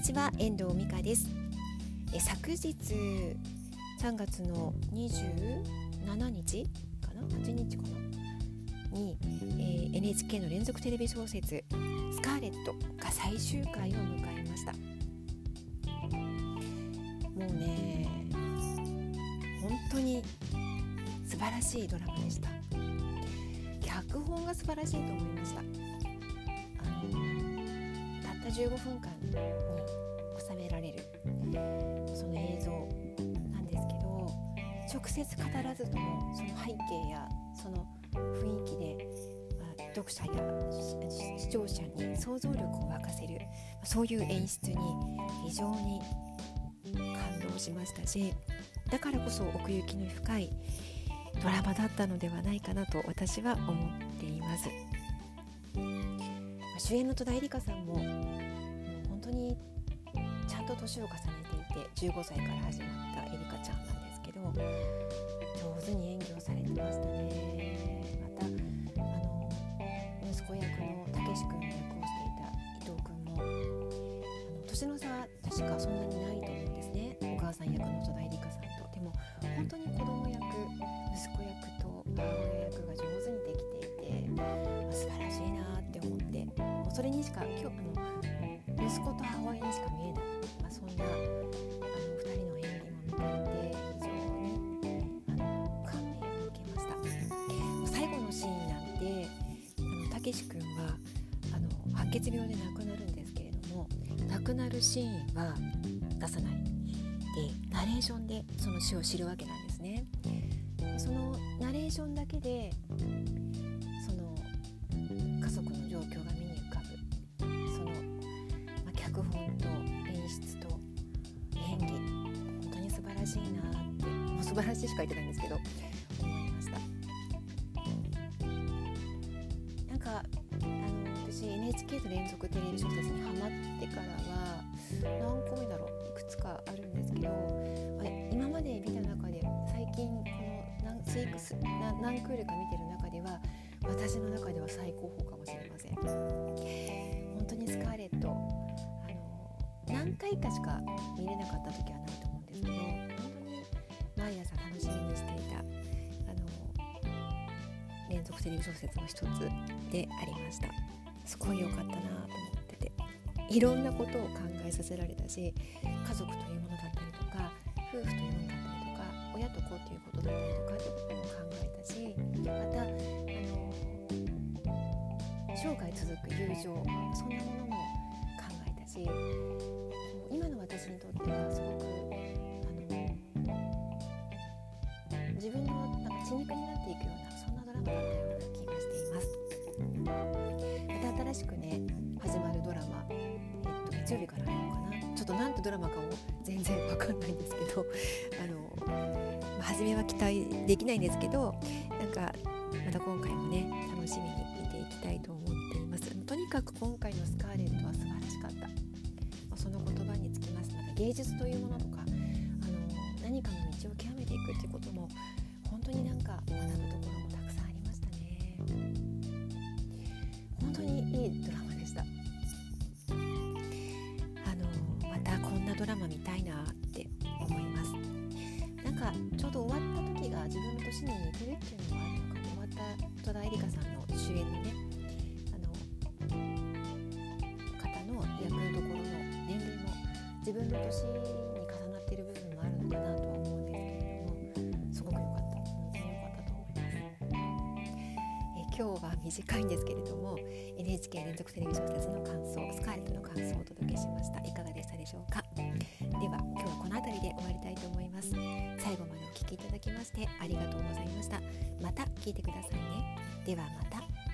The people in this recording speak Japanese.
にちは遠藤美香です。え昨日3月の27日かな？8日かな？に、えー、NHK の連続テレビ小説「スカーレット」が最終回を迎えました。もうね本当に素晴らしいドラマでした。脚本が素晴らしいと思いました。たった15分間に収められる。その映像なんですけど直接語らずともその背景やその雰囲気で、まあ、読者や視聴者に想像力を沸かせる。そういう演出に非常に感動しましたしだからこそ奥行きの深いドラマだったのではないかなと私は思っています。主演の戸田恵梨香さんも本当にちゃんと年を重ねていて15歳から始まったエリカちゃんなんですけど上手に演技をされてましたね。またあの息子役のたけし君の役をしていた伊藤君もあの年の差は確かそんなにないと思うんですね。お母さん役の戸田恵梨香さんと。でも本当に子供それにしか今日あの息子と母親にしか見えない、まあ、そんなあの2人の演技も見ていて非常にあの感銘を受けました。最後のシーンなんてたけし君はあの白血病で亡くなるんですけれども亡くなるシーンは出さない。でナレーションでその死を知るわけなんですね。そのナレーションだけでしいなって。もう素晴らしいしか言ってないんですけど。思いました。なんかあの私 NHK の連続テレビ小説にハマってからは何個目だろういくつかあるんですけど今まで見た中で最近この何シークスな何クールか見てる中では私の中では最高峰かもしれません。本当にスカーレットあの何回かしか見れなかった時はないと思うんですけど毎朝楽しみにしていたあの連続テレビ小説の一つでありました。すごい良かったなと思ってて。いろんなことを考えさせられたし家族というものだったりとか夫婦というものだったりとか親と子ということだったりとかってことも考えたしまたあの生涯続く友情そんなものも考えたし今の私にとってはすごく新しくね始まるドラマ、えっと、月曜日からあるのかな。ちょっとなんてドラマかも全然わかんないんですけど あの、まあ、初めは期待できないんですけどなんかまた今回もね楽しみに見ていきたいと思っています。とにかく今回の「スカーレット」は素晴らしかった、まあ、その言葉につきます。また芸術というものとかあの何かの道を極めていくっていうことも本当になんか学ぶところるっていうのもあるのかな。終わった戸田恵梨香さんの主演のねあの方の役どころの年齢も自分の年に重なっている部分もあるのかなとは思うんですけれどもすごく良かった本当に良かったと思います。え今日は短いんですけれども NHK 連続テレビ小説の感想スカーレットの感想をお届けしました。いかがでしたでしょうか？きいただきましてありがとうございました。また聞いてくださいね。ではまた。